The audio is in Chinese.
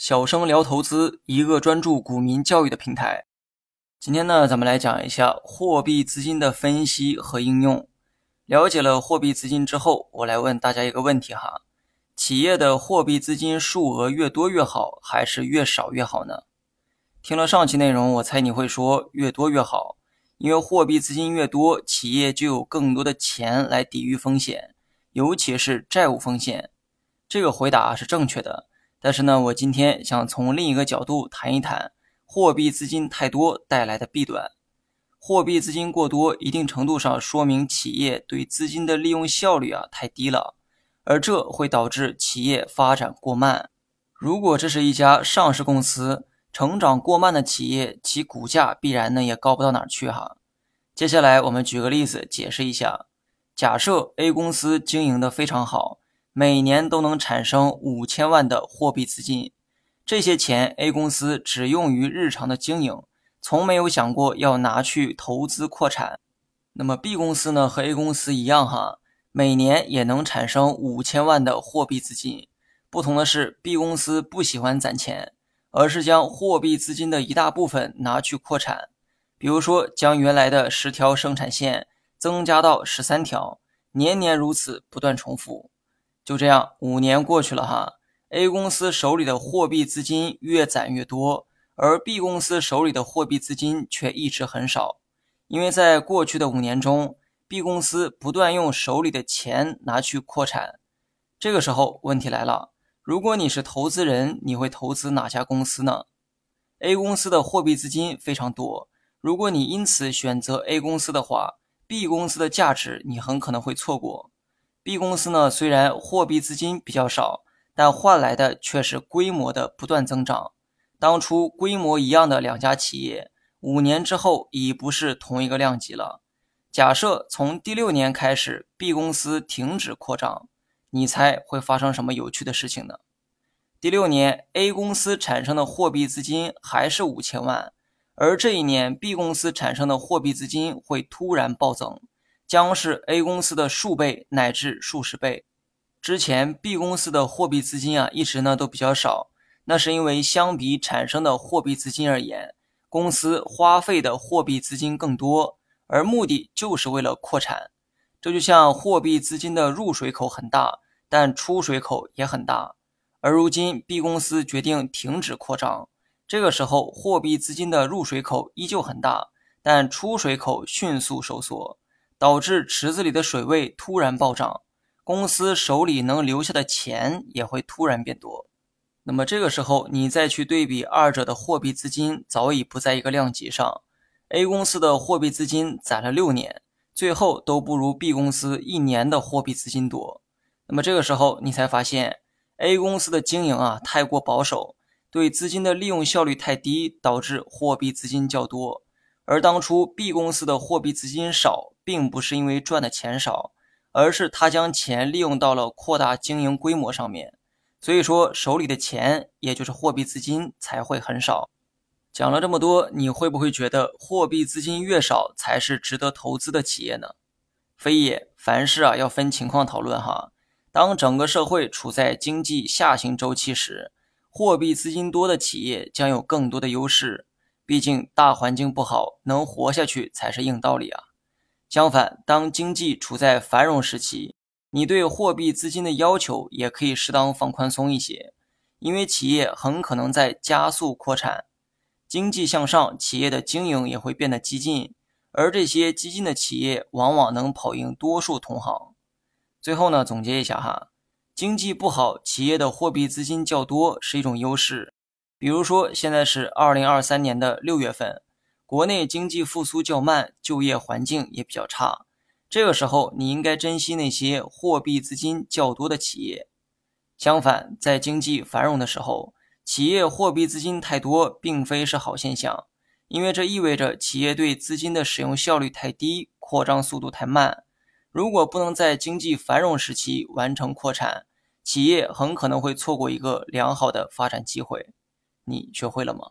小生聊投资，一个专注股民教育的平台。今天呢，咱们来讲一下货币资金的分析和应用。了解了货币资金之后，我来问大家一个问题哈：企业的货币资金数额越多越好，还是越少越好呢？听了上期内容，我猜你会说越多越好，因为货币资金越多，企业就有更多的钱来抵御风险，尤其是债务风险。这个回答是正确的。但是呢，我今天想从另一个角度谈一谈货币资金太多带来的弊端。货币资金过多，一定程度上说明企业对资金的利用效率啊太低了，而这会导致企业发展过慢。如果这是一家上市公司，成长过慢的企业，其股价必然呢也高不到哪儿去哈。接下来我们举个例子解释一下：假设 A 公司经营的非常好。每年都能产生五千万的货币资金，这些钱 A 公司只用于日常的经营，从没有想过要拿去投资扩产。那么 B 公司呢？和 A 公司一样哈，每年也能产生五千万的货币资金。不同的是，B 公司不喜欢攒钱，而是将货币资金的一大部分拿去扩产，比如说将原来的十条生产线增加到十三条，年年如此，不断重复。就这样，五年过去了哈，A 公司手里的货币资金越攒越多，而 B 公司手里的货币资金却一直很少。因为在过去的五年中，B 公司不断用手里的钱拿去扩产。这个时候，问题来了：如果你是投资人，你会投资哪家公司呢？A 公司的货币资金非常多，如果你因此选择 A 公司的话，B 公司的价值你很可能会错过。B 公司呢，虽然货币资金比较少，但换来的却是规模的不断增长。当初规模一样的两家企业，五年之后已不是同一个量级了。假设从第六年开始，B 公司停止扩张，你猜会发生什么有趣的事情呢？第六年，A 公司产生的货币资金还是五千万，而这一年 B 公司产生的货币资金会突然暴增。将是 A 公司的数倍乃至数十倍。之前 B 公司的货币资金啊，一直呢都比较少，那是因为相比产生的货币资金而言，公司花费的货币资金更多，而目的就是为了扩产。这就像货币资金的入水口很大，但出水口也很大。而如今 B 公司决定停止扩张，这个时候货币资金的入水口依旧很大，但出水口迅速收缩。导致池子里的水位突然暴涨，公司手里能留下的钱也会突然变多。那么这个时候，你再去对比二者的货币资金，早已不在一个量级上。A 公司的货币资金攒了六年，最后都不如 B 公司一年的货币资金多。那么这个时候，你才发现 A 公司的经营啊太过保守，对资金的利用效率太低，导致货币资金较多。而当初 B 公司的货币资金少。并不是因为赚的钱少，而是他将钱利用到了扩大经营规模上面，所以说手里的钱也就是货币资金才会很少。讲了这么多，你会不会觉得货币资金越少才是值得投资的企业呢？非也，凡事啊要分情况讨论哈。当整个社会处在经济下行周期时，货币资金多的企业将有更多的优势，毕竟大环境不好，能活下去才是硬道理啊。相反，当经济处在繁荣时期，你对货币资金的要求也可以适当放宽松一些，因为企业很可能在加速扩产，经济向上，企业的经营也会变得激进，而这些激进的企业往往能跑赢多数同行。最后呢，总结一下哈，经济不好，企业的货币资金较多是一种优势，比如说现在是二零二三年的六月份。国内经济复苏较慢，就业环境也比较差。这个时候，你应该珍惜那些货币资金较多的企业。相反，在经济繁荣的时候，企业货币资金太多，并非是好现象，因为这意味着企业对资金的使用效率太低，扩张速度太慢。如果不能在经济繁荣时期完成扩产，企业很可能会错过一个良好的发展机会。你学会了吗？